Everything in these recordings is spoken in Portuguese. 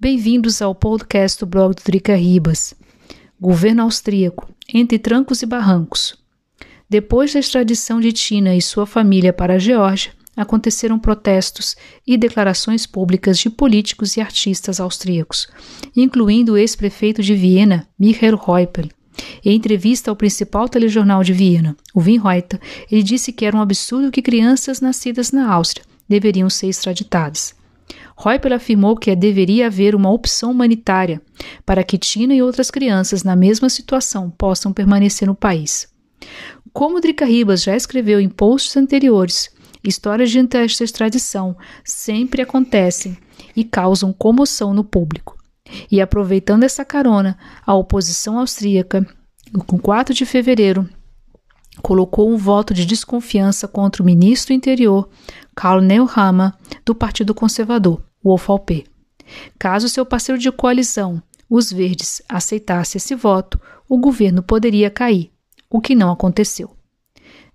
Bem-vindos ao podcast do blog do Drica Ribas. Governo austríaco, entre trancos e barrancos. Depois da extradição de Tina e sua família para a Geórgia, aconteceram protestos e declarações públicas de políticos e artistas austríacos, incluindo o ex-prefeito de Viena, Michael Reupel. Em entrevista ao principal telejornal de Viena, o Wien Reuter, ele disse que era um absurdo que crianças nascidas na Áustria deveriam ser extraditadas. Reupel afirmou que deveria haver uma opção humanitária para que Tina e outras crianças na mesma situação possam permanecer no país. Como Drica Ribas já escreveu em posts anteriores, Histórias de extradição sempre acontecem e causam comoção no público. E aproveitando essa carona, a oposição austríaca, com 4 de fevereiro, colocou um voto de desconfiança contra o ministro do Interior, Karl Nehammer, do Partido Conservador, o OFAP. Caso seu parceiro de coalizão, os Verdes, aceitasse esse voto, o governo poderia cair, o que não aconteceu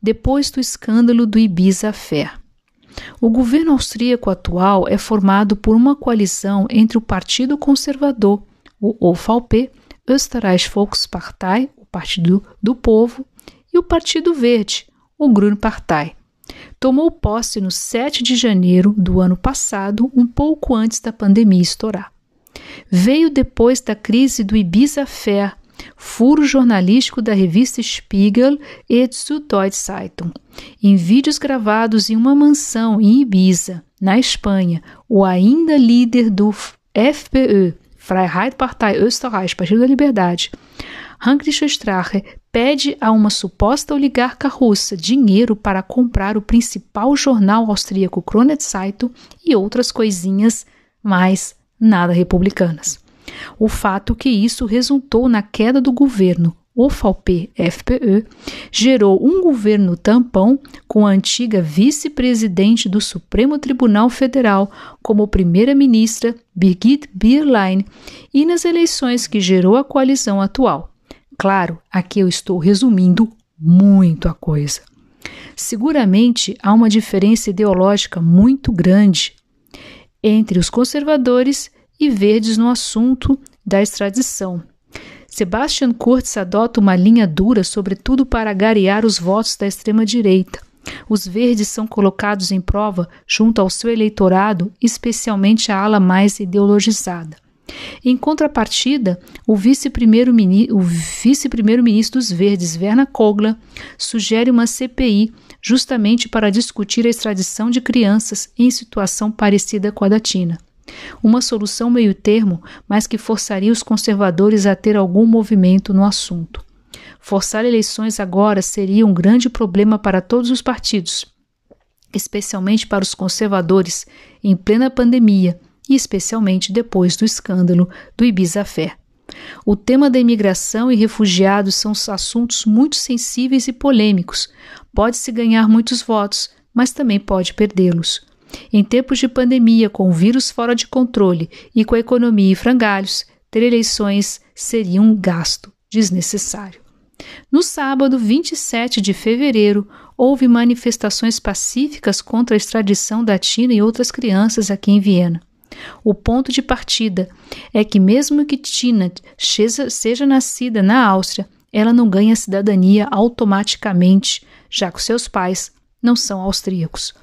depois do escândalo do Ibiza Affair. O governo austríaco atual é formado por uma coalizão entre o Partido Conservador, o OVP, Österreich Volkspartei, o Partido do Povo, e o Partido Verde, o Grüne Partei. Tomou posse no 7 de janeiro do ano passado, um pouco antes da pandemia estourar. Veio depois da crise do Ibiza Affair, furo jornalístico da revista Spiegel e Süddeutsche Zeitung. Em vídeos gravados em uma mansão em Ibiza, na Espanha, o ainda líder do FPÖ, Freiheitpartei Österreich, Partido da Liberdade, Heinrich Strache pede a uma suposta oligarca russa dinheiro para comprar o principal jornal austríaco Krone Zeitung e outras coisinhas mais nada republicanas. O fato que isso resultou na queda do governo OFAP-FPE gerou um governo tampão com a antiga vice-presidente do Supremo Tribunal Federal como primeira-ministra Birgit Bierlein e nas eleições que gerou a coalizão atual. Claro, aqui eu estou resumindo muito a coisa. Seguramente há uma diferença ideológica muito grande entre os conservadores e verdes no assunto da extradição. Sebastian Kurz adota uma linha dura, sobretudo para garear os votos da extrema-direita. Os verdes são colocados em prova junto ao seu eleitorado, especialmente a ala mais ideologizada. Em contrapartida, o vice-primeiro-ministro vice dos Verdes, Werner Kogler, sugere uma CPI justamente para discutir a extradição de crianças em situação parecida com a da Tina. Uma solução meio-termo, mas que forçaria os conservadores a ter algum movimento no assunto. Forçar eleições agora seria um grande problema para todos os partidos, especialmente para os conservadores, em plena pandemia e especialmente depois do escândalo do Ibiza Fair. O tema da imigração e refugiados são assuntos muito sensíveis e polêmicos. Pode-se ganhar muitos votos, mas também pode perdê-los. Em tempos de pandemia, com o vírus fora de controle e com a economia em frangalhos, ter eleições seria um gasto desnecessário. No sábado, 27 de fevereiro, houve manifestações pacíficas contra a extradição da Tina e outras crianças aqui em Viena. O ponto de partida é que, mesmo que Tina seja nascida na Áustria, ela não ganha cidadania automaticamente, já que seus pais não são austríacos.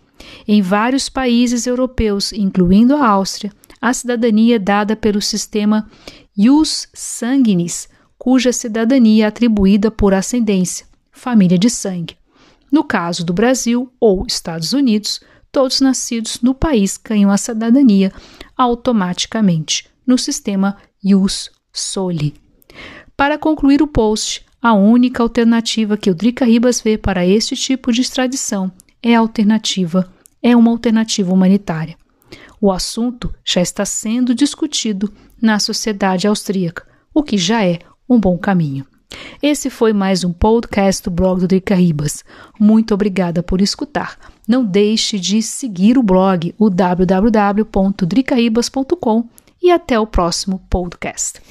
Em vários países europeus, incluindo a Áustria, a cidadania é dada pelo sistema ius sanguinis, cuja cidadania é atribuída por ascendência, família de sangue. No caso do Brasil ou Estados Unidos, todos nascidos no país ganham a cidadania automaticamente, no sistema ius soli. Para concluir o post, a única alternativa que o Drica Ribas vê para este tipo de extradição é alternativa, é uma alternativa humanitária. O assunto já está sendo discutido na sociedade austríaca, o que já é um bom caminho. Esse foi mais um podcast do blog do Drica Ribas. Muito obrigada por escutar. Não deixe de seguir o blog, o www.dricaribas.com e até o próximo podcast.